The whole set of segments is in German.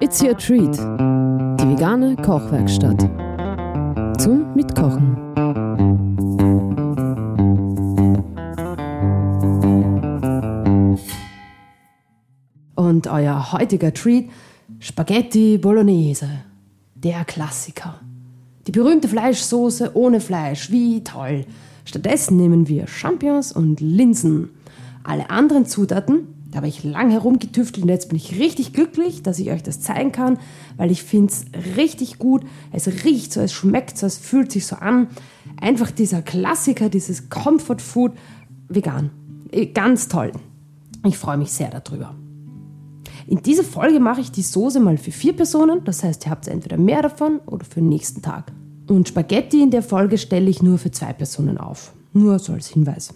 It's your treat. Die vegane Kochwerkstatt. Zum Mitkochen. Und euer heutiger Treat Spaghetti Bolognese. Der Klassiker. Die berühmte Fleischsoße ohne Fleisch. Wie toll. Stattdessen nehmen wir Champignons und Linsen. Alle anderen Zutaten, da habe ich lang herumgetüftelt und jetzt bin ich richtig glücklich, dass ich euch das zeigen kann, weil ich finde es richtig gut. Es riecht so, es schmeckt so, es fühlt sich so an. Einfach dieser Klassiker, dieses Comfort Food vegan. Ganz toll. Ich freue mich sehr darüber. In dieser Folge mache ich die Soße mal für vier Personen, das heißt, ihr habt entweder mehr davon oder für den nächsten Tag. Und Spaghetti in der Folge stelle ich nur für zwei Personen auf. Nur so als Hinweis.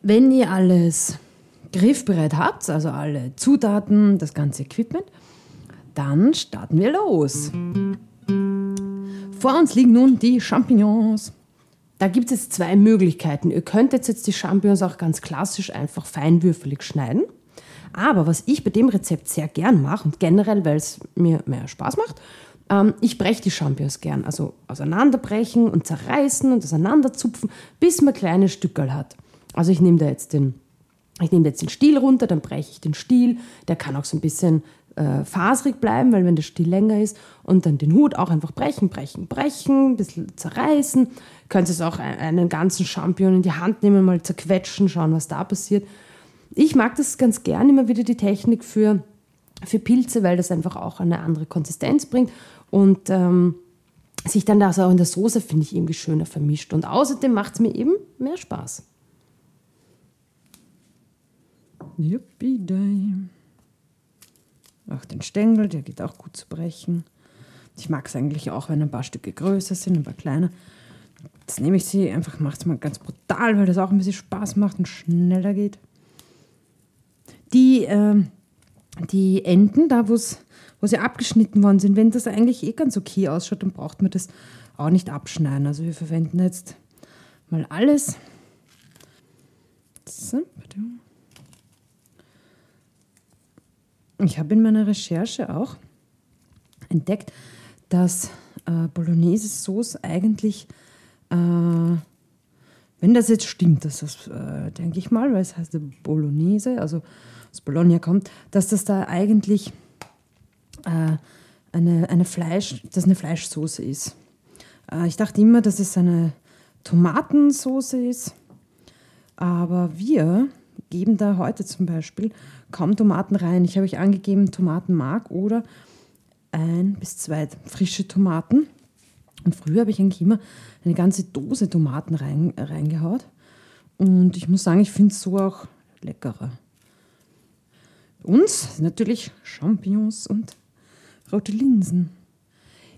Wenn ihr alles griffbereit habt, also alle Zutaten, das ganze Equipment, dann starten wir los. Vor uns liegen nun die Champignons. Da gibt es jetzt zwei Möglichkeiten. Ihr könntet jetzt die Champignons auch ganz klassisch einfach feinwürfelig schneiden. Aber was ich bei dem Rezept sehr gern mache und generell, weil es mir mehr Spaß macht, ähm, ich breche die Champignons gern. Also auseinanderbrechen und zerreißen und auseinanderzupfen, bis man kleine Stückel hat. Also ich nehme da jetzt den, ich nehme jetzt den Stiel runter, dann breche ich den Stiel. Der kann auch so ein bisschen äh, faserig bleiben, weil wenn der Stiel länger ist. Und dann den Hut auch einfach brechen, brechen, brechen, ein bisschen zerreißen. Könnt ihr auch einen ganzen Champignon in die Hand nehmen, mal zerquetschen, schauen, was da passiert. Ich mag das ganz gern, immer wieder die Technik für, für Pilze, weil das einfach auch eine andere Konsistenz bringt und ähm, sich dann das auch in der Soße, finde ich, irgendwie schöner vermischt. Und außerdem macht es mir eben mehr Spaß. Yippie Auch den Stängel, der geht auch gut zu brechen. Ich mag es eigentlich auch, wenn ein paar Stücke größer sind, ein paar kleiner. Jetzt nehme ich sie einfach, mache es mal ganz brutal, weil das auch ein bisschen Spaß macht und schneller geht. Die, äh, die Enden, da wo sie abgeschnitten worden sind, wenn das eigentlich eh ganz okay ausschaut, dann braucht man das auch nicht abschneiden. Also wir verwenden jetzt mal alles. So, ich habe in meiner Recherche auch entdeckt, dass äh, Bolognese-Sauce eigentlich, äh, wenn das jetzt stimmt, das äh, denke ich mal, weil es heißt Bolognese, also aus Bologna kommt, dass das da eigentlich äh, eine, eine Fleisch, dass eine Fleischsoße ist. Äh, ich dachte immer, dass es eine Tomatensoße ist, aber wir geben da heute zum Beispiel kaum Tomaten rein. Ich habe euch angegeben Tomatenmark oder ein bis zwei frische Tomaten. Und früher habe ich eigentlich immer eine ganze Dose Tomaten rein, reingehaut. Und ich muss sagen, ich finde es so auch leckerer. Uns natürlich Champignons und rote Linsen.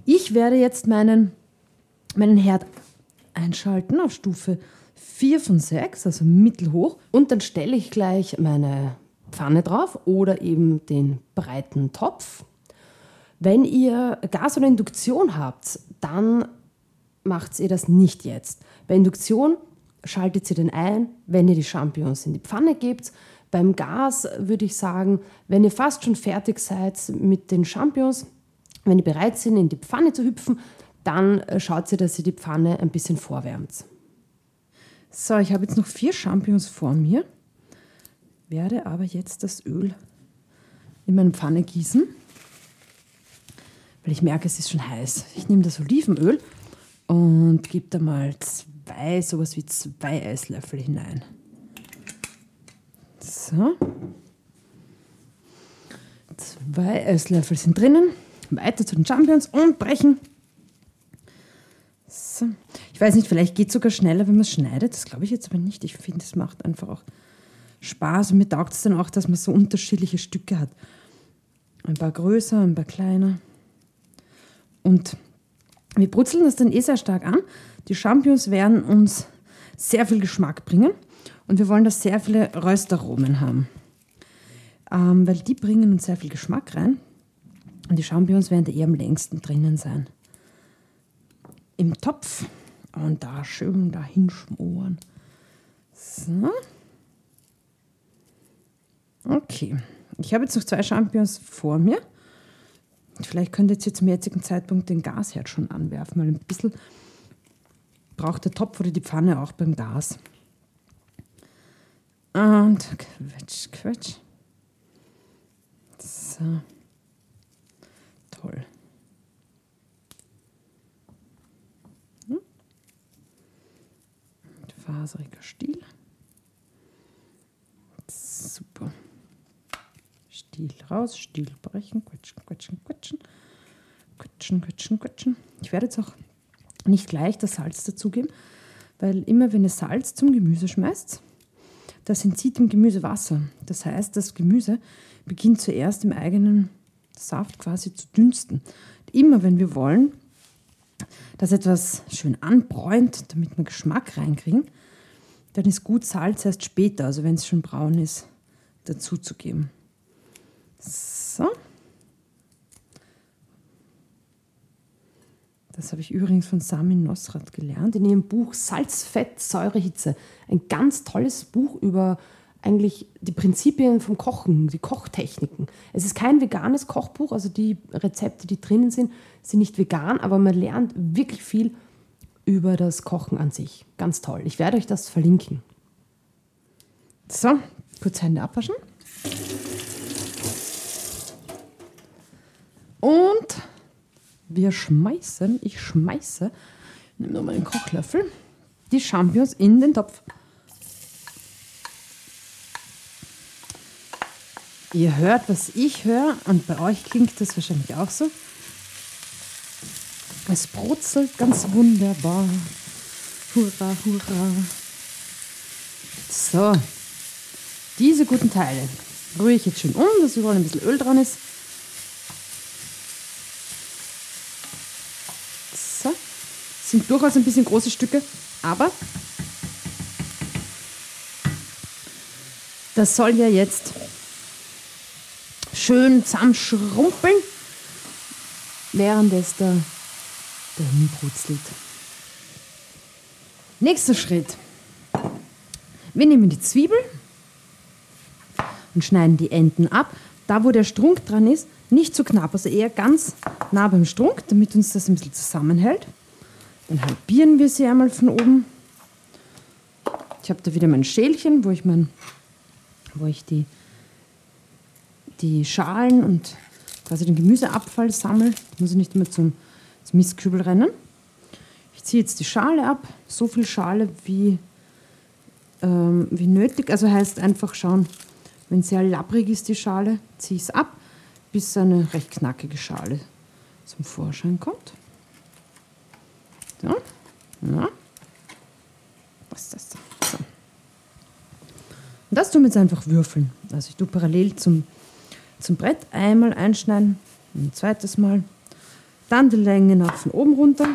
Ich werde jetzt meinen, meinen Herd einschalten auf Stufe 4 von 6, also mittelhoch. Und dann stelle ich gleich meine Pfanne drauf oder eben den breiten Topf. Wenn ihr Gas oder Induktion habt, dann macht ihr das nicht jetzt. Bei Induktion schaltet ihr den ein, wenn ihr die Champignons in die Pfanne gebt. Beim Gas würde ich sagen, wenn ihr fast schon fertig seid mit den Champignons, wenn ihr bereit sind, in die Pfanne zu hüpfen, dann schaut ihr, dass ihr die Pfanne ein bisschen vorwärmt. So, ich habe jetzt noch vier Champignons vor mir, werde aber jetzt das Öl in meine Pfanne gießen, weil ich merke, es ist schon heiß. Ich nehme das Olivenöl und gebe da mal zwei, sowas wie zwei Esslöffel hinein. So. Zwei Esslöffel sind drinnen. Weiter zu den Champignons und brechen. So. Ich weiß nicht, vielleicht geht es sogar schneller, wenn man es schneidet. Das glaube ich jetzt aber nicht. Ich finde, es macht einfach auch Spaß. Und mir taugt es dann auch, dass man so unterschiedliche Stücke hat. Ein paar größer, ein paar kleiner. Und wir brutzeln das dann eh sehr stark an. Die Champignons werden uns sehr viel Geschmack bringen. Und wir wollen, dass sehr viele Röstaromen haben. Ähm, weil die bringen uns sehr viel Geschmack rein. Und die Champignons werden da eher am längsten drinnen sein im Topf und da schön dahin schmoren. So. Okay. Ich habe jetzt noch zwei Champignons vor mir Vielleicht könnt ihr jetzt zum jetzigen Zeitpunkt den Gasherd schon anwerfen, weil ein bisschen braucht der Topf oder die Pfanne auch beim Gas. Und quetsch, quetsch. So. Toll. Faseriger Stiel. Super. Stiel raus, Stiel brechen, quetschen, quetschen, quetschen. Quetschen, quetschen, quetschen. Ich werde jetzt auch nicht gleich das Salz dazugeben, weil immer wenn ihr Salz zum Gemüse schmeißt, das entzieht dem Gemüse Wasser. Das heißt, das Gemüse beginnt zuerst im eigenen Saft quasi zu dünsten. Immer wenn wir wollen, dass etwas schön anbräunt, damit wir Geschmack reinkriegen, dann ist gut Salz erst später, also wenn es schon braun ist, dazuzugeben. So. Das habe ich übrigens von Samin Nosrat gelernt in ihrem Buch Salz, Fett, Säure, Hitze. Ein ganz tolles Buch über eigentlich die Prinzipien vom Kochen, die Kochtechniken. Es ist kein veganes Kochbuch, also die Rezepte, die drinnen sind, sind nicht vegan, aber man lernt wirklich viel über das Kochen an sich. Ganz toll. Ich werde euch das verlinken. So, kurz Hände abwaschen. Und wir schmeißen, ich schmeiße, nehme nochmal einen Kochlöffel, die Champignons in den Topf. Ihr hört, was ich höre und bei euch klingt das wahrscheinlich auch so. Es brutzelt ganz wunderbar. Hurra, hurra. So, diese guten Teile rühre ich jetzt schön um, dass überall ein bisschen Öl dran ist. sind durchaus ein bisschen große Stücke, aber das soll ja jetzt schön zusammenschrumpeln, während es da dahin brutzelt. Nächster Schritt. Wir nehmen die Zwiebel und schneiden die Enden ab. Da, wo der Strunk dran ist, nicht zu knapp, also eher ganz nah beim Strunk, damit uns das ein bisschen zusammenhält. Dann halbieren wir sie einmal von oben. Ich habe da wieder mein Schälchen, wo ich, mein, wo ich die, die Schalen und quasi den Gemüseabfall sammle. Muss ich nicht immer zum, zum Mistkübel rennen. Ich ziehe jetzt die Schale ab, so viel Schale wie, ähm, wie nötig. Also heißt einfach schauen, wenn sehr labbrig ist die Schale, ziehe ich es ab, bis eine recht knackige Schale zum Vorschein kommt. So. Na. Was ist das da? So. Und das tun wir jetzt einfach würfeln. Also ich tue parallel zum, zum Brett einmal einschneiden, ein zweites Mal. Dann die Länge nach von oben runter.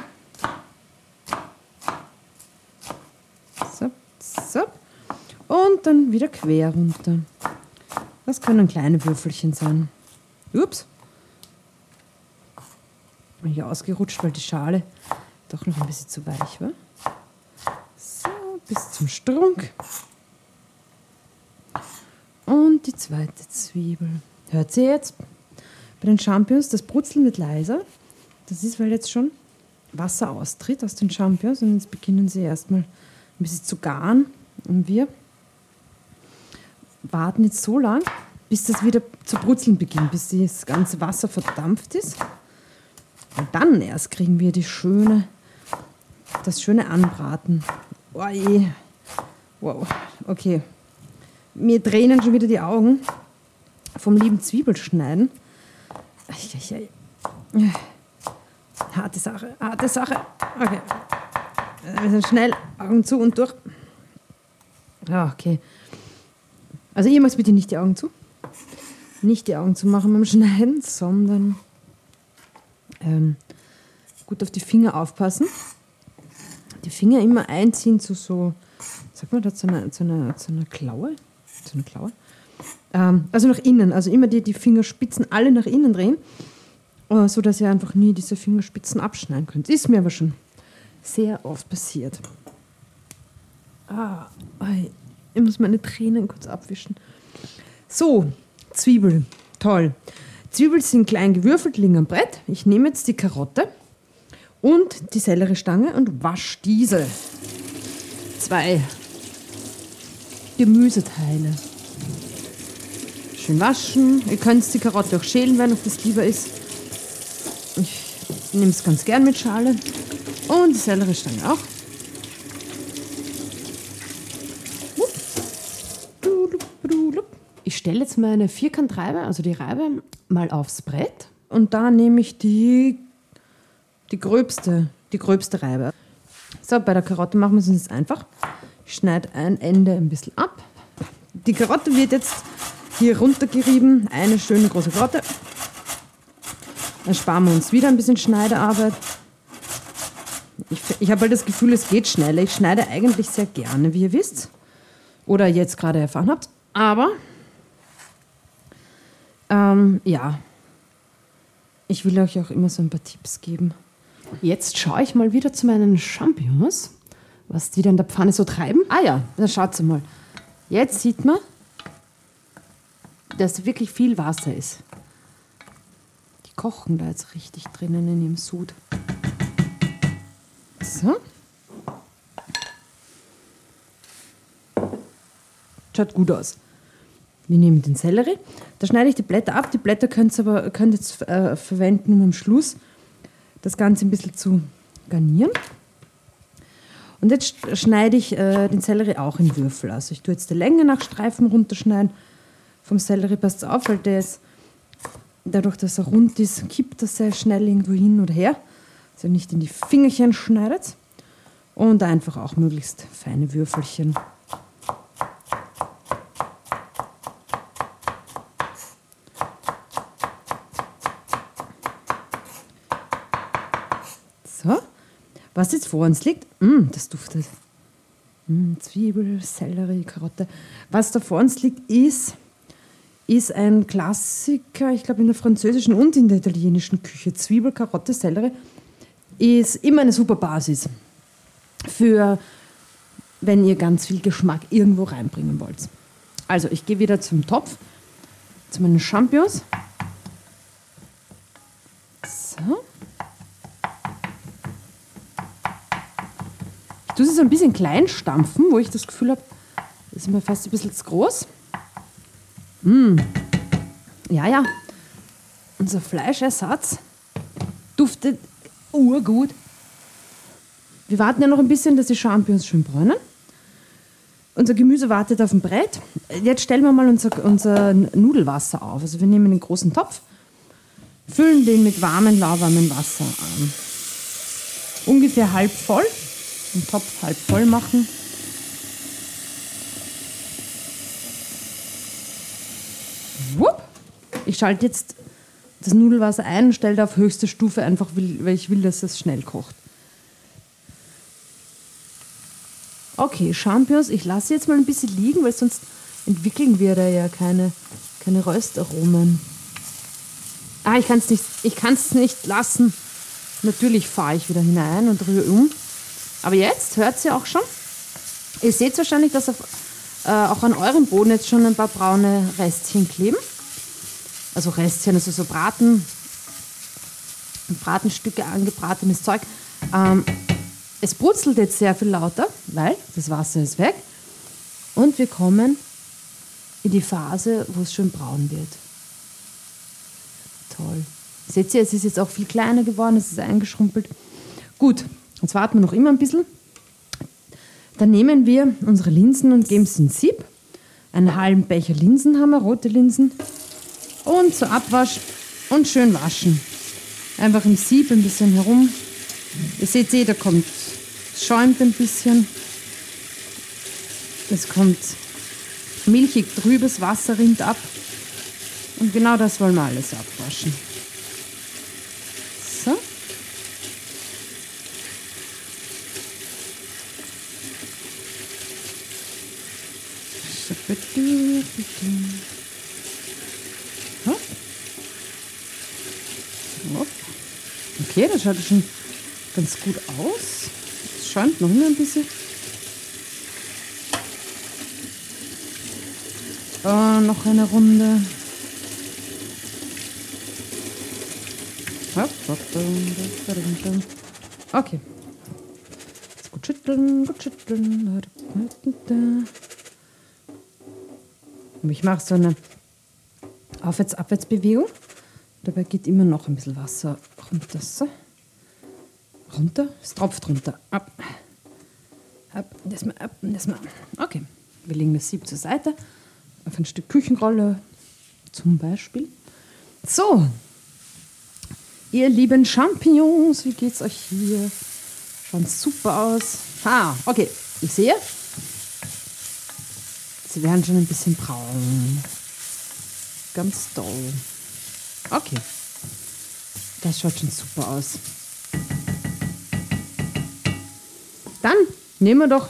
So, so. Und dann wieder quer runter. Das können kleine Würfelchen sein. Ups. Bin ich ausgerutscht, weil die Schale doch noch ein bisschen zu weich war. So, bis zum Strunk. Und die zweite Zwiebel. Hört sie jetzt? Bei den Champignons, das Brutzeln wird leiser. Das ist, weil jetzt schon Wasser austritt aus den Champignons und jetzt beginnen sie erstmal ein bisschen zu garen. Und wir warten jetzt so lang, bis das wieder zu brutzeln beginnt, bis das ganze Wasser verdampft ist. Und dann erst kriegen wir die schöne das schöne Anbraten. Oh je. Wow, okay. Mir tränen schon wieder die Augen vom lieben Zwiebelschneiden. Harte Sache, harte Sache. Okay. Wir sind schnell, Augen zu und durch. Ja, okay. Also ihr macht bitte nicht die Augen zu. Nicht die Augen zu machen beim Schneiden, sondern ähm, gut auf die Finger aufpassen die Finger immer einziehen zu so, sag mal, da zu einer, zu einer, zu einer Klaue. Zu einer Klaue. Ähm, also nach innen, also immer die, die Fingerspitzen alle nach innen drehen, äh, so dass ihr einfach nie diese Fingerspitzen abschneiden könnt. Ist mir aber schon sehr oft passiert. Ah, ich muss meine Tränen kurz abwischen. So, Zwiebel, toll. Zwiebeln sind klein gewürfelt, liegen am Brett. Ich nehme jetzt die Karotte und die Selleriestange und wasche diese zwei Gemüseteile. Schön waschen. Ihr könnt die Karotte auch schälen, wenn euch das lieber ist. Ich nehme es ganz gern mit Schale. Und die Selleriestange auch. Ich stelle jetzt meine Vierkantreibe, also die Reibe, mal aufs Brett. Und da nehme ich die, die, gröbste, die gröbste Reibe. So, bei der Karotte machen wir es uns einfach. Ich schneide ein Ende ein bisschen ab. Die Karotte wird jetzt hier runtergerieben. Eine schöne große Karotte. Dann sparen wir uns wieder ein bisschen Schneidearbeit. Ich, ich habe halt das Gefühl, es geht schneller. Ich schneide eigentlich sehr gerne, wie ihr wisst. Oder jetzt gerade erfahren habt. Aber, ähm, ja, ich will euch auch immer so ein paar Tipps geben. Jetzt schaue ich mal wieder zu meinen Champignons, was die da in der Pfanne so treiben. Ah ja, dann schaut mal. Jetzt sieht man, dass wirklich viel Wasser ist. Kochen da jetzt richtig drinnen in ihrem Sud. So. Schaut gut aus. Wir nehmen den Sellerie. Da schneide ich die Blätter ab. Die Blätter könnt ihr aber könnt jetzt äh, verwenden, um am Schluss das Ganze ein bisschen zu garnieren. Und jetzt schneide ich äh, den Sellerie auch in Würfel. Also ich tue jetzt die Länge nach Streifen runterschneiden. Vom Sellerie passt auf, weil der ist, dadurch, dass er rund ist, kippt er sehr schnell irgendwo hin oder her. Also nicht in die Fingerchen schneidet. Und einfach auch möglichst feine Würfelchen. So, was jetzt vor uns liegt, mm, das duftet. Mm, Zwiebel, Sellerie, Karotte. Was da vor uns liegt, ist, ist ein Klassiker, ich glaube in der französischen und in der italienischen Küche. Zwiebel, Karotte, Sellerie ist immer eine super Basis für, wenn ihr ganz viel Geschmack irgendwo reinbringen wollt. Also ich gehe wieder zum Topf, zu meinen Champignons. So. Ich tue sie so ein bisschen klein stampfen, wo ich das Gefühl habe, das ist mir fast ein bisschen zu groß. Mmh. Ja, ja. Unser Fleischersatz duftet urgut. Wir warten ja noch ein bisschen, dass die Champignons schön bräunen. Unser Gemüse wartet auf dem Brett. Jetzt stellen wir mal unser, unser Nudelwasser auf. Also wir nehmen einen großen Topf, füllen den mit warmem, lauwarmem Wasser an. Ungefähr halb voll den Topf halb voll machen. Wupp. Ich schalte jetzt das Nudelwasser ein und stelle auf höchste Stufe, einfach weil ich will, dass es schnell kocht. Okay, Champignons, ich lasse jetzt mal ein bisschen liegen, weil sonst entwickeln wir da ja keine, keine Röstaromen. Ah, ich kann es nicht, nicht lassen. Natürlich fahre ich wieder hinein und rühre um. Aber jetzt hört ihr auch schon. Ihr seht wahrscheinlich, dass auf, äh, auch an eurem Boden jetzt schon ein paar braune Restchen kleben. Also Restchen, also so Braten, Bratenstücke, angebratenes Zeug. Ähm, es brutzelt jetzt sehr viel lauter, weil das Wasser ist weg. Und wir kommen in die Phase, wo es schön braun wird. Toll. Seht ihr, es ist jetzt auch viel kleiner geworden, es ist eingeschrumpelt. Gut, Jetzt warten wir noch immer ein bisschen. Dann nehmen wir unsere Linsen und geben sie in Sieb. Einen halben Becher Linsen haben wir, rote Linsen. Und zur Abwasch und schön waschen. Einfach im Sieb ein bisschen herum. Ihr seht eh, da kommt, schäumt ein bisschen. Es kommt milchig trübes Wasser rinnt ab. Und genau das wollen wir alles abwaschen. Okay, das schaut schon ganz gut aus. Es schäumt noch immer ein bisschen. Oh, noch eine Runde. Okay. Jetzt gut schütteln, gut schütteln. Und ich mache so eine Aufwärts-Abwärts-Bewegung. Dabei geht immer noch ein bisschen Wasser runter. So. Runter, es tropft runter. Ab. Ab, das mal ab, das mal. Okay, wir legen das Sieb zur Seite. Auf ein Stück Küchenrolle zum Beispiel. So, ihr lieben Champignons, wie geht's euch hier? Schauen super aus. Ah, okay, ich sehe. Sie werden schon ein bisschen braun. Ganz toll. Okay. Das schaut schon super aus. Dann nehmen wir doch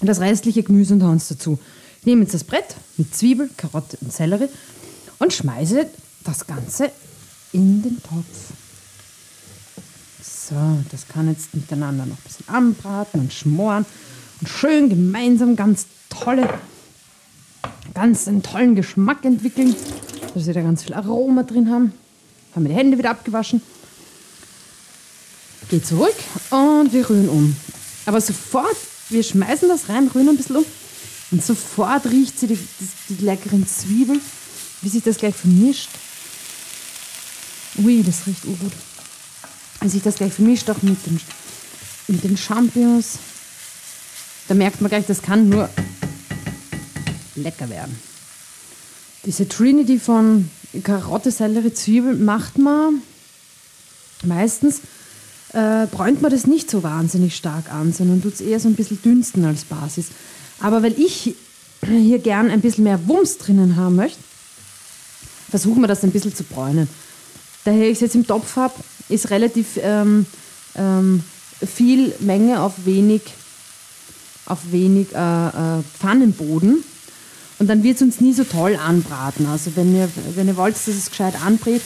das restliche Gemüse unter uns dazu. Ich nehme jetzt das Brett mit Zwiebel, Karotte und Sellerie und schmeiße das Ganze in den Topf. So, das kann jetzt miteinander noch ein bisschen anbraten und schmoren und schön gemeinsam ganz tolle, ganz einen tollen Geschmack entwickeln, dass wir da ganz viel Aroma drin haben. Haben wir die Hände wieder abgewaschen. Geht zurück und wir rühren um. Aber sofort, wir schmeißen das rein, rühren ein bisschen um und sofort riecht sie die, die, die leckeren Zwiebeln, wie sich das gleich vermischt. Ui, das riecht gut. Wie sich das gleich vermischt auch mit den, mit den Champignons. Da merkt man gleich, das kann nur lecker werden. Diese Trinity von Karotte, Sellerie, Zwiebel macht man meistens äh, bräunt man das nicht so wahnsinnig stark an, sondern tut es eher so ein bisschen dünsten als Basis. Aber weil ich hier gern ein bisschen mehr Wumms drinnen haben möchte, versuchen wir das ein bisschen zu bräunen. Daher ich es jetzt im Topf habe, ist relativ ähm, ähm, viel Menge auf wenig, auf wenig äh, äh, Pfannenboden. Und dann wird es uns nie so toll anbraten. Also wenn ihr, wenn ihr wollt, dass es gescheit anbrät,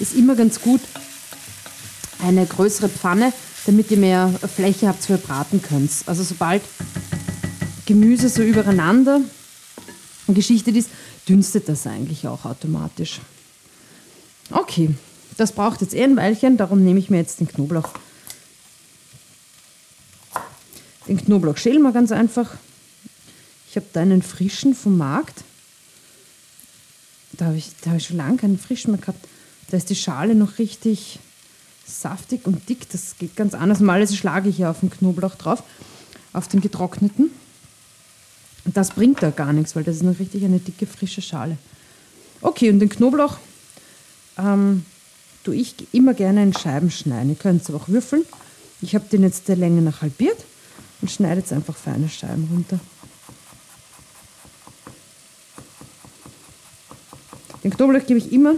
ist immer ganz gut, eine größere Pfanne, damit ihr mehr Fläche habt, ihr braten könnt. Also sobald Gemüse so übereinander geschichtet ist, dünstet das eigentlich auch automatisch. Okay, das braucht jetzt eh ein Weilchen, darum nehme ich mir jetzt den Knoblauch. Den Knoblauch schälen wir ganz einfach. Ich habe da einen frischen vom Markt. Da habe ich, hab ich schon lange keinen frischen mehr gehabt. Da ist die Schale noch richtig saftig und dick. Das geht ganz anders. Normalerweise schlage ich ja auf den Knoblauch drauf, auf den getrockneten. Und das bringt da gar nichts, weil das ist noch richtig eine dicke, frische Schale. Okay, und den Knoblauch ähm, tue ich immer gerne in Scheiben schneiden. Ihr könnt es aber auch würfeln. Ich habe den jetzt der Länge nach halbiert und schneide jetzt einfach feine Scheiben runter. Den Knoblauch gebe ich immer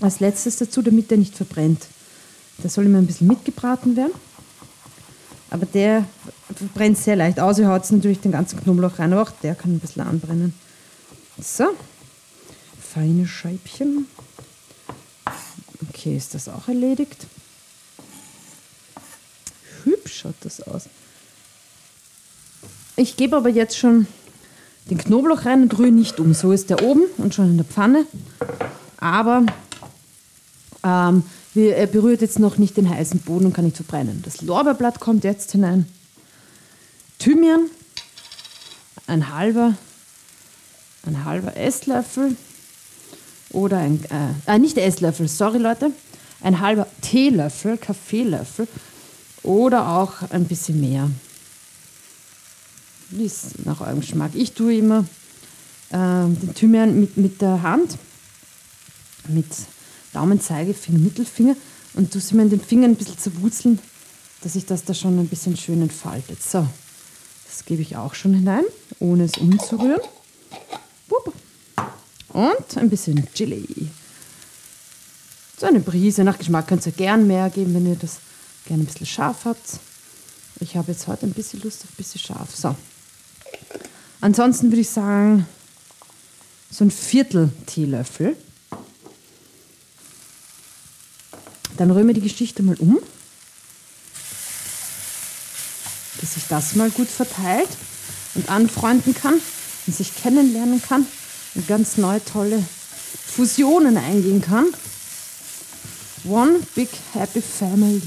als letztes dazu, damit der nicht verbrennt. Der soll immer ein bisschen mitgebraten werden. Aber der brennt sehr leicht aus. Ihr haut natürlich den ganzen Knoblauch rein, aber auch der kann ein bisschen anbrennen. So, feine Scheibchen. Okay, ist das auch erledigt. Hübsch schaut das aus. Ich gebe aber jetzt schon den Knoblauch rein und rühre nicht um. So ist der oben und schon in der Pfanne. Aber ähm, er berührt jetzt noch nicht den heißen Boden und kann nicht verbrennen. Das Lorbeerblatt kommt jetzt hinein. Thymian, ein halber, ein halber Esslöffel oder ein, äh, äh, nicht Esslöffel, sorry Leute, ein halber Teelöffel, Kaffeelöffel oder auch ein bisschen mehr. Wie ist nach eurem Geschmack. Ich tue immer äh, den Thymian mit, mit der Hand, mit Daumen, Zeigefinger, Mittelfinger und du sie mir in den Fingern ein bisschen zerwurzeln, dass sich das da schon ein bisschen schön entfaltet. So, das gebe ich auch schon hinein, ohne es umzurühren. Und ein bisschen Chili. So eine Prise. Nach Geschmack könnt ihr gern mehr geben, wenn ihr das gerne ein bisschen scharf habt. Ich habe jetzt heute ein bisschen Lust auf ein bisschen scharf. So. Ansonsten würde ich sagen, so ein Viertel Teelöffel Dann rühren wir die Geschichte mal um, dass sich das mal gut verteilt und anfreunden kann und sich kennenlernen kann und ganz neue tolle Fusionen eingehen kann. One big happy family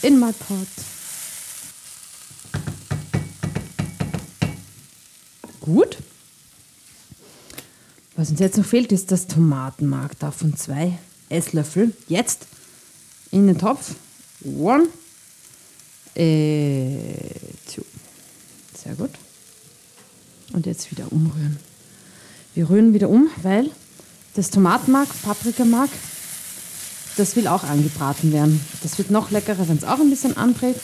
in my pot. Gut. Was uns jetzt noch fehlt, ist das Tomatenmark. Davon zwei Esslöffel. Jetzt in den Topf. One, äh, two. Sehr gut. Und jetzt wieder umrühren. Wir rühren wieder um, weil das Tomatenmark, Paprikamark, das will auch angebraten werden. Das wird noch leckerer, wenn es auch ein bisschen anbrät.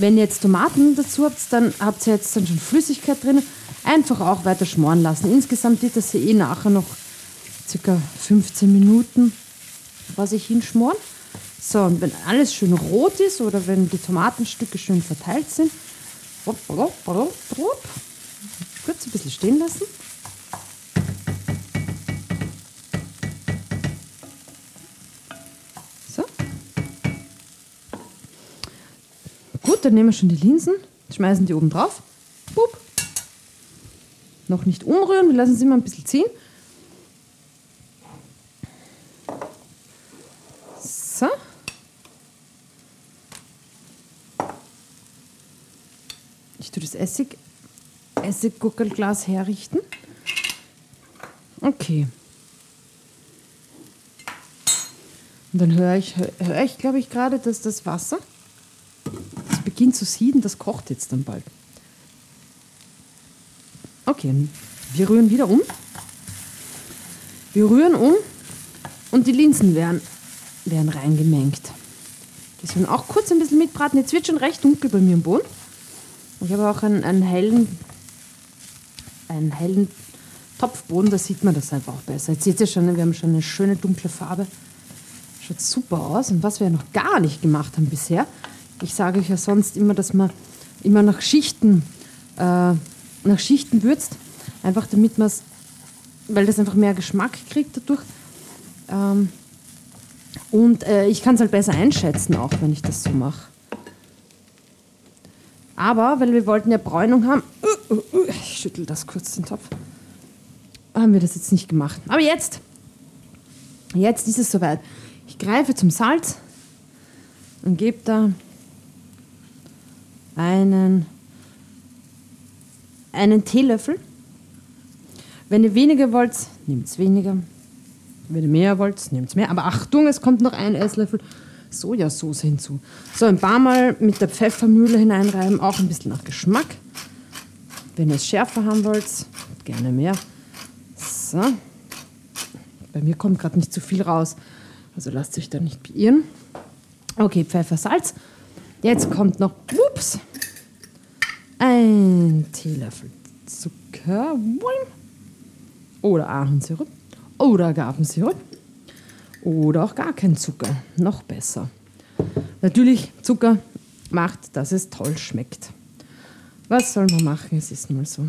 Wenn ihr jetzt Tomaten dazu habt, dann habt ihr jetzt dann schon Flüssigkeit drin. Einfach auch weiter schmoren lassen. Insgesamt wird das hier eh nachher noch circa 15 Minuten vor sich hinschmoren. So, und wenn alles schön rot ist oder wenn die Tomatenstücke schön verteilt sind, kurz ein bisschen stehen lassen. Gut, dann nehmen wir schon die Linsen, schmeißen die oben drauf. Bup. Noch nicht umrühren, wir lassen sie mal ein bisschen ziehen. So. Ich tue das Essig, Essigguckelglas herrichten. Okay. Und dann höre ich, höre ich glaube ich, gerade, dass das Wasser, beginnt zu sieden, das kocht jetzt dann bald. Okay, wir rühren wieder um. Wir rühren um und die Linsen werden, werden reingemengt. Die sollen auch kurz ein bisschen mitbraten. Jetzt wird schon recht dunkel bei mir im Boden. Ich habe auch einen, einen, hellen, einen hellen Topfboden, da sieht man das einfach auch besser. Jetzt seht ihr schon, wir haben schon eine schöne dunkle Farbe. Schaut super aus. Und was wir noch gar nicht gemacht haben bisher, ich sage euch ja sonst immer, dass man immer nach Schichten, äh, nach Schichten würzt, einfach damit man es, weil das einfach mehr Geschmack kriegt dadurch. Ähm, und äh, ich kann es halt besser einschätzen, auch wenn ich das so mache. Aber, weil wir wollten ja Bräunung haben, uh, uh, uh, ich schüttel das kurz den Topf, haben wir das jetzt nicht gemacht. Aber jetzt, jetzt ist es soweit. Ich greife zum Salz und gebe da einen, einen Teelöffel. Wenn ihr weniger wollt, nehmt es weniger. Wenn ihr mehr wollt, nehmt es mehr. Aber Achtung, es kommt noch ein Esslöffel Sojasauce hinzu. So, ein paar Mal mit der Pfeffermühle hineinreiben, auch ein bisschen nach Geschmack. Wenn ihr es schärfer haben wollt, gerne mehr. So. Bei mir kommt gerade nicht zu viel raus, also lasst euch da nicht beirren. Okay, Pfeffer, Salz. Jetzt kommt noch, ups, ein Teelöffel Zucker oder Ahornsirup oder Agavensirup oder auch gar kein Zucker. Noch besser. Natürlich, Zucker macht, dass es toll schmeckt. Was soll man machen? Es ist mal so.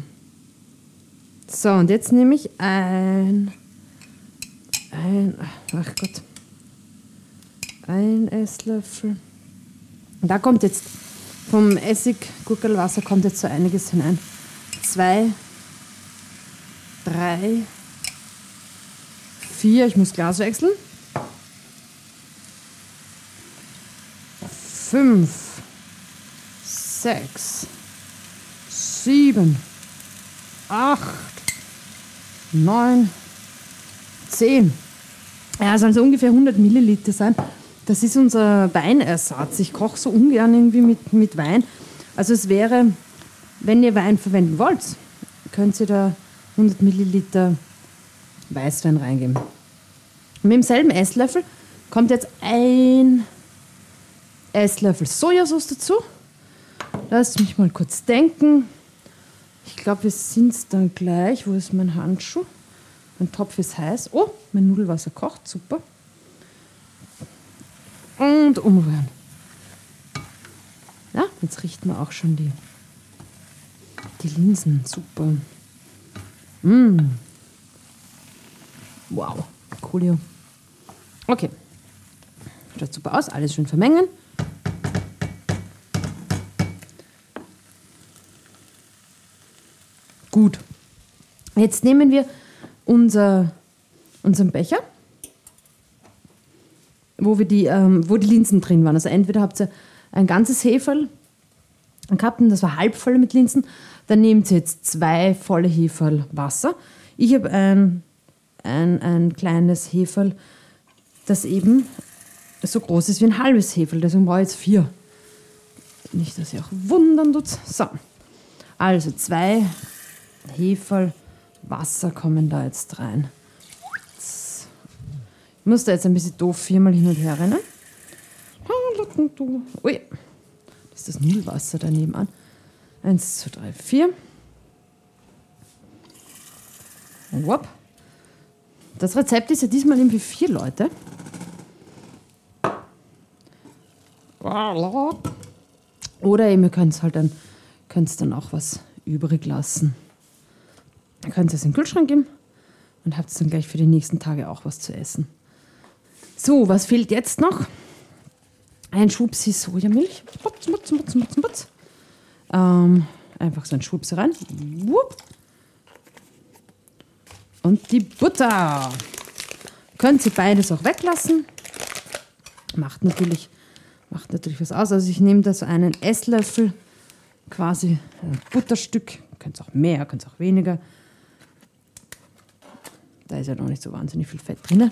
So, und jetzt nehme ich ein, ein, ach Gott, ein Esslöffel. Da kommt jetzt vom Essig, Gurkelwasser kommt jetzt so einiges hinein. Zwei, drei, vier, ich muss Glas wechseln. fünf, sechs, sieben, acht, neun, zehn. Ja, es sollen so ungefähr 100 Milliliter sein. Das ist unser Weinersatz. Ich koche so ungern irgendwie mit, mit Wein. Also es wäre, wenn ihr Wein verwenden wollt, könnt ihr da 100 Milliliter Weißwein reingeben. Mit demselben Esslöffel kommt jetzt ein Esslöffel Sojasauce dazu. Lasst mich mal kurz denken. Ich glaube, wir sind es dann gleich. Wo ist mein Handschuh? Mein Topf ist heiß. Oh, mein Nudelwasser kocht. Super. Und umrühren. Ja, jetzt richten wir auch schon die, die Linsen. Super. Mmh. Wow, coolio. Okay. Schaut super aus. Alles schön vermengen. Gut. Jetzt nehmen wir unser, unseren Becher wo, wir die, ähm, wo die Linsen drin waren. Also entweder habt ihr ein ganzes Heferl gehabt und das war halb voll mit Linsen. Dann nehmt ihr jetzt zwei volle Heferl Wasser. Ich habe ein, ein, ein kleines Heferl, das eben so groß ist wie ein halbes Heferl. Deswegen brauche ich jetzt vier. Nicht, dass ihr auch wundern tut. So. Also zwei Heferl Wasser kommen da jetzt rein. Muss da jetzt ein bisschen doof viermal hin und her rennen. Ui, das ist das Nullwasser daneben an. Eins, zwei, drei, vier. Whoop. Das Rezept ist ja diesmal eben für vier Leute. Oder eben, ihr könnt halt dann, könnt dann auch was übrig lassen. Ihr könnt es in den Kühlschrank geben und habt dann gleich für die nächsten Tage auch was zu essen. So, was fehlt jetzt noch? Ein Schubsi Sojamilch. Mutz, mutz, mutz, mutz, mutz. Ähm, einfach so ein Schubsi rein. Und die Butter. Könnt ihr beides auch weglassen. Macht natürlich, macht natürlich was aus. Also ich nehme da so einen Esslöffel, quasi ein Butterstück. Könnt es auch mehr, könnt es auch weniger. Da ist ja noch nicht so wahnsinnig viel Fett drin.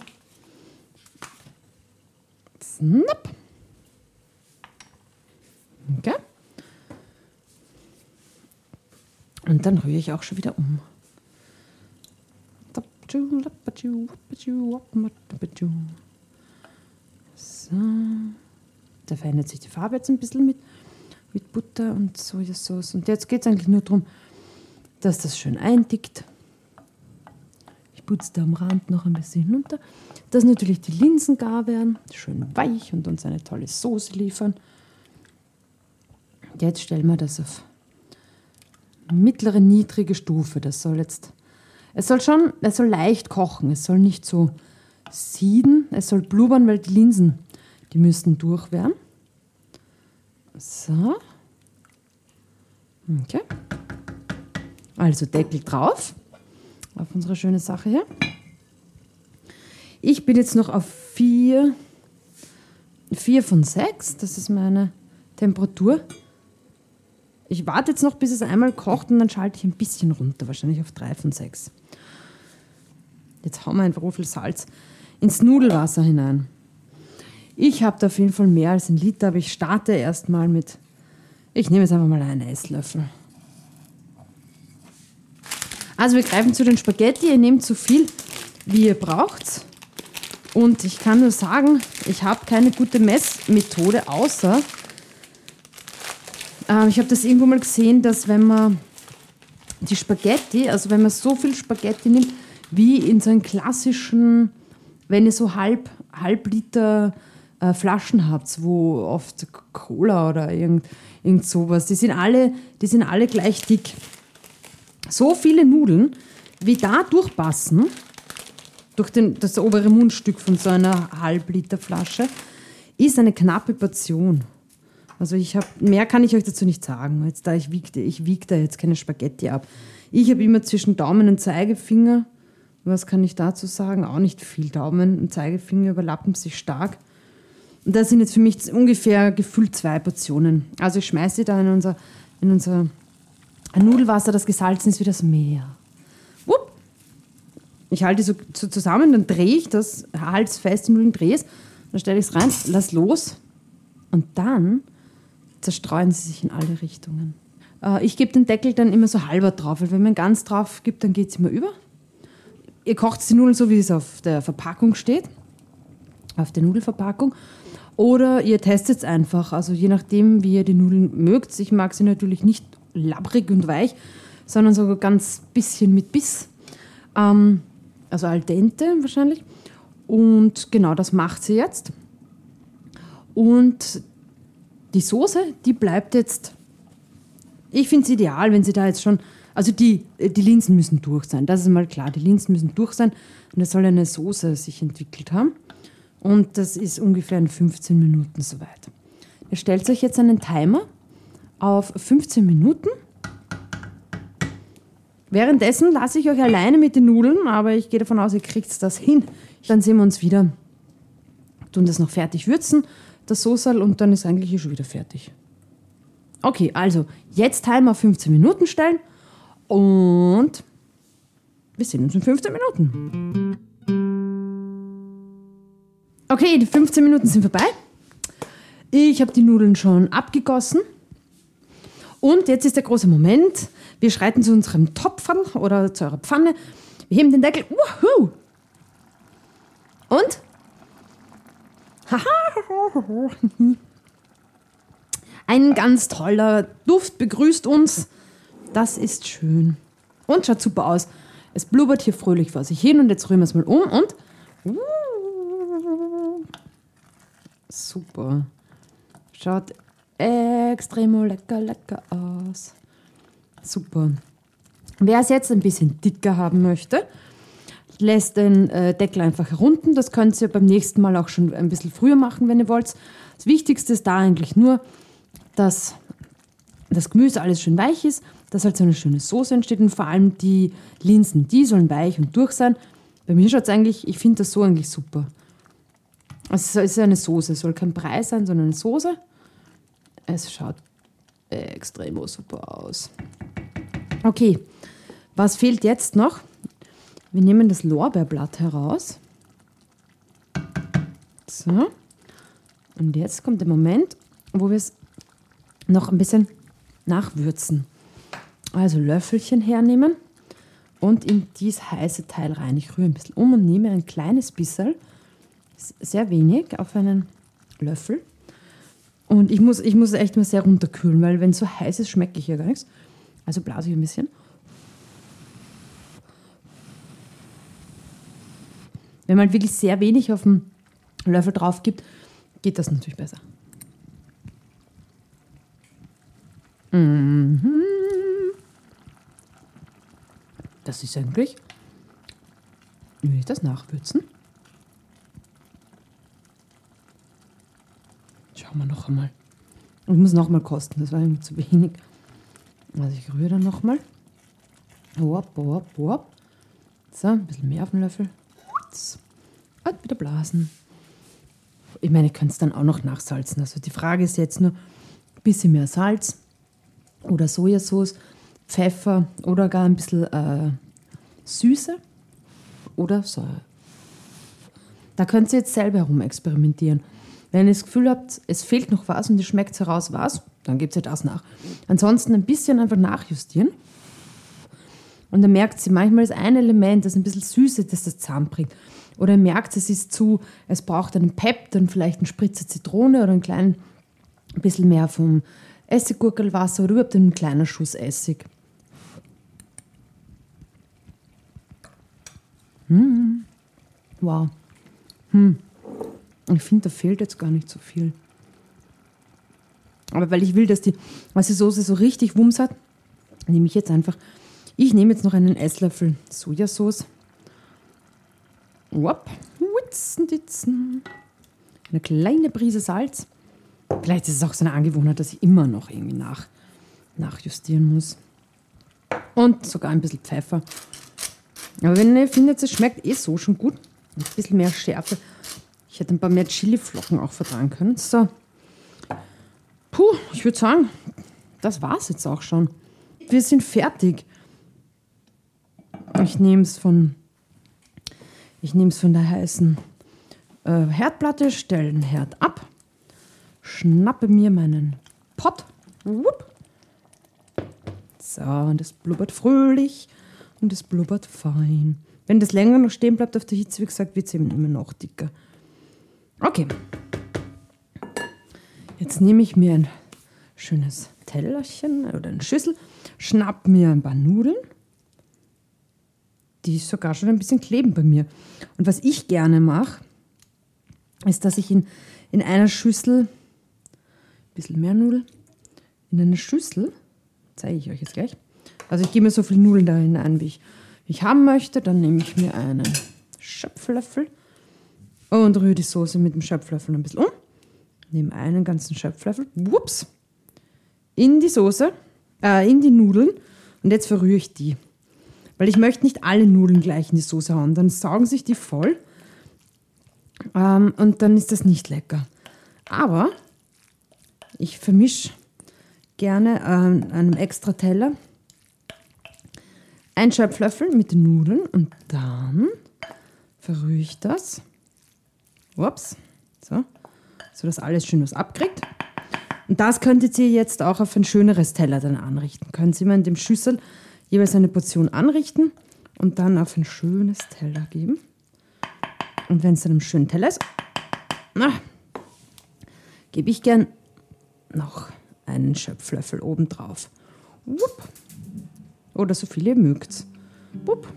Snap. Okay. Und dann rühre ich auch schon wieder um. So. Da verändert sich die Farbe jetzt ein bisschen mit, mit Butter und Sojasauce. Und jetzt geht es eigentlich nur darum, dass das schön eindickt. Ich putze da am Rand noch ein bisschen hinunter. Dass natürlich die Linsen gar werden, schön weich und uns eine tolle Soße liefern. Jetzt stellen wir das auf mittlere, niedrige Stufe. Das soll jetzt, es soll schon, es soll leicht kochen. Es soll nicht so sieden. Es soll blubbern, weil die Linsen, die müssten durch werden. So. Okay. Also Deckel drauf auf unsere schöne Sache hier. Ich bin jetzt noch auf 4, 4 von 6. Das ist meine Temperatur. Ich warte jetzt noch, bis es einmal kocht und dann schalte ich ein bisschen runter, wahrscheinlich auf 3 von 6. Jetzt hauen wir einfach so viel Salz ins Nudelwasser hinein. Ich habe da auf jeden Fall mehr als ein Liter, aber ich starte erstmal mit, ich nehme jetzt einfach mal einen Esslöffel. Also wir greifen zu den Spaghetti, ihr nehmt so viel, wie ihr braucht. Und ich kann nur sagen, ich habe keine gute Messmethode, außer äh, ich habe das irgendwo mal gesehen, dass wenn man die Spaghetti, also wenn man so viel Spaghetti nimmt, wie in so einem klassischen, wenn ihr so halb, halb Liter äh, Flaschen habt, wo oft Cola oder irgend, irgend sowas, die sind, alle, die sind alle gleich dick. So viele Nudeln, wie da durchpassen, durch den, das obere Mundstück von so einer Halbliter Flasche, ist eine knappe Portion. Also ich habe mehr kann ich euch dazu nicht sagen. Jetzt da ich wiege, ich wiege da jetzt keine Spaghetti ab. Ich habe immer zwischen Daumen und Zeigefinger. Was kann ich dazu sagen? Auch nicht viel. Daumen und Zeigefinger überlappen sich stark. Und das sind jetzt für mich ungefähr gefühlt zwei Portionen. Also ich schmeiße die da in unser, in unser Nudelwasser, das gesalzen ist wie das Meer. Ich halte so, so zusammen, dann drehe ich das, halte es fest, Nudeln drehe es, dann stelle ich es rein, lass los und dann zerstreuen sie sich in alle Richtungen. Äh, ich gebe den Deckel dann immer so halber drauf, weil wenn man ganz drauf gibt, dann geht es immer über. Ihr kocht die Nudeln so, wie es auf der Verpackung steht, auf der Nudelverpackung. Oder ihr testet es einfach, also je nachdem, wie ihr die Nudeln mögt. Ich mag sie natürlich nicht labbrig und weich, sondern sogar ganz bisschen mit Biss. Ähm, also al dente wahrscheinlich. Und genau das macht sie jetzt. Und die Soße, die bleibt jetzt. Ich finde es ideal, wenn sie da jetzt schon. Also die, die Linsen müssen durch sein, das ist mal klar. Die Linsen müssen durch sein und es soll eine Soße sich entwickelt haben. Und das ist ungefähr in 15 Minuten soweit. Ihr stellt euch jetzt einen Timer auf 15 Minuten Währenddessen lasse ich euch alleine mit den Nudeln, aber ich gehe davon aus, ihr kriegt das hin. Dann sehen wir uns wieder tun das noch fertig würzen, das Soße, und dann ist eigentlich schon wieder fertig. Okay, also jetzt Timer auf 15 Minuten stellen und wir sehen uns in 15 Minuten. Okay, die 15 Minuten sind vorbei. Ich habe die Nudeln schon abgegossen. Und jetzt ist der große Moment. Wir schreiten zu unserem Topf oder zu eurer Pfanne. Wir heben den Deckel. Wuhu! Und? Ein ganz toller Duft begrüßt uns. Das ist schön. Und schaut super aus. Es blubbert hier fröhlich vor sich hin und jetzt rühren wir es mal um und. Super. Schaut extrem lecker, lecker aus. Super. Wer es jetzt ein bisschen dicker haben möchte, lässt den äh, Deckel einfach herunter. Das könnt ihr beim nächsten Mal auch schon ein bisschen früher machen, wenn ihr wollt. Das Wichtigste ist da eigentlich nur, dass das Gemüse alles schön weich ist, dass halt so eine schöne Soße entsteht und vor allem die Linsen, die sollen weich und durch sein. Bei mir schaut es eigentlich, ich finde das so eigentlich super. Es ist eine Soße, es soll kein Brei sein, sondern eine Soße. Es schaut extrem super aus. Okay, was fehlt jetzt noch? Wir nehmen das Lorbeerblatt heraus. So. Und jetzt kommt der Moment, wo wir es noch ein bisschen nachwürzen. Also Löffelchen hernehmen und in dieses heiße Teil rein. Ich rühre ein bisschen um und nehme ein kleines bisschen, sehr wenig, auf einen Löffel. Und ich muss, ich muss echt mal sehr runterkühlen, weil wenn es so heiß ist, schmecke ich ja gar nichts. Also blase ich ein bisschen. Wenn man wirklich sehr wenig auf den Löffel drauf gibt, geht das natürlich besser. Mhm. Das ist eigentlich. Will ich das nachwürzen? Schauen wir noch einmal. Ich muss noch mal kosten, das war irgendwie zu wenig. Also ich rühre dann noch mal. Hopp, hopp, hopp. So, ein bisschen mehr auf den Löffel. Und wieder blasen. Ich meine, ihr könnt es dann auch noch nachsalzen. Also die Frage ist jetzt nur, ein bisschen mehr Salz oder Sojasauce, Pfeffer oder gar ein bisschen äh, Süße oder Säure. Da könnt ihr jetzt selber herum experimentieren. Wenn ihr das Gefühl habt, es fehlt noch was und ihr schmeckt heraus was, dann gebt ihr das nach. Ansonsten ein bisschen einfach nachjustieren. Und dann merkt sie, manchmal ist ein Element, das ein bisschen Süße, das das zusammenbringt. Oder ihr merkt, es ist zu, es braucht einen Pep, dann vielleicht einen Spritzer Zitrone oder einen kleinen, ein bisschen mehr vom Essiggurkelwasser oder überhaupt einen kleinen Schuss Essig. Hm. Wow. Hm. Ich finde, da fehlt jetzt gar nicht so viel. Aber weil ich will, dass die, was die Soße so richtig Wumms hat, nehme ich jetzt einfach, ich nehme jetzt noch einen Esslöffel Sojasauce. Wop, witzen, ditzen. Eine kleine Prise Salz. Vielleicht ist es auch so eine Angewohnheit, dass ich immer noch irgendwie nach, nachjustieren muss. Und sogar ein bisschen Pfeffer. Aber wenn ihr findet, es schmeckt eh so schon gut, ein bisschen mehr Schärfe. Ich hätte ein paar mehr Chiliflocken auch vertragen können. So. Puh, ich würde sagen, das war's jetzt auch schon. Wir sind fertig. Ich nehme es von, ich nehme es von der heißen äh, Herdplatte, stelle den Herd ab, schnappe mir meinen Pott. Wupp. So, und es blubbert fröhlich und es blubbert fein. Wenn das länger noch stehen bleibt auf der Hitze, wie gesagt, wird es eben immer noch dicker. Okay. Jetzt nehme ich mir ein schönes Tellerchen oder eine Schüssel, schnapp mir ein paar Nudeln. Die sogar schon ein bisschen kleben bei mir. Und was ich gerne mache, ist, dass ich in, in einer Schüssel, ein bisschen mehr Nudeln, in einer Schüssel, zeige ich euch jetzt gleich, also ich gebe mir so viel Nudeln da hinein, wie ich, wie ich haben möchte. Dann nehme ich mir einen Schöpflöffel und rühre die Soße mit dem Schöpflöffel ein bisschen um. Nehme einen ganzen Schöpflöffel, whoops, in die Soße, äh, in die Nudeln und jetzt verrühre ich die. Weil ich möchte nicht alle Nudeln gleich in die Soße hauen, dann saugen sich die voll. Äh, Ähm, und dann ist das nicht lecker. Aber ich vermische gerne an ähm, einem extra Teller einen Schöpflöffel mit den Nudeln und dann verrühre ich das. Ups. So. Dass alles schön was abkriegt. Und das könntet ihr jetzt auch auf ein schöneres Teller dann anrichten. Können Sie mal in dem Schüssel jeweils eine Portion anrichten und dann auf ein schönes Teller geben. Und wenn es dann ein schöner Teller ist, na, gebe ich gern noch einen Schöpflöffel obendrauf. Wupp. Oder so viel ihr mögt. Wupp.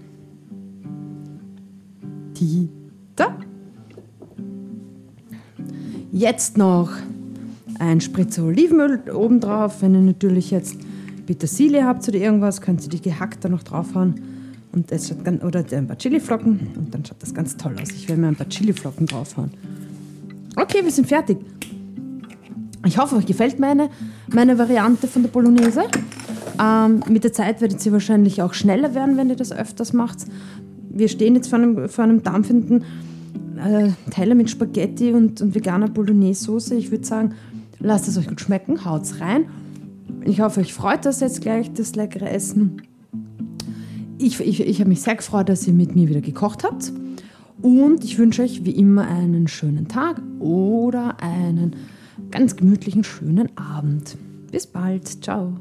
Die da. Jetzt noch ein Spritzer Olivenöl obendrauf. Wenn ihr natürlich jetzt Petersilie habt oder irgendwas, könnt ihr die gehackt da noch draufhauen. Und es schaut ganz, oder ein paar Chiliflocken und dann schaut das ganz toll aus. Ich werde mir ein paar Chiliflocken draufhauen. Okay, wir sind fertig. Ich hoffe, euch gefällt meine, meine Variante von der Bolognese. Ähm, mit der Zeit werdet ihr wahrscheinlich auch schneller werden, wenn ihr das öfters macht. Wir stehen jetzt vor einem, vor einem dampfenden äh, Teller mit Spaghetti und, und veganer Bolognese-Soße. Ich würde sagen, lasst es euch gut schmecken, haut's rein. Ich hoffe, euch freut das jetzt gleich, das leckere Essen. Ich, ich, ich habe mich sehr gefreut, dass ihr mit mir wieder gekocht habt. Und ich wünsche euch wie immer einen schönen Tag oder einen ganz gemütlichen, schönen Abend. Bis bald. Ciao.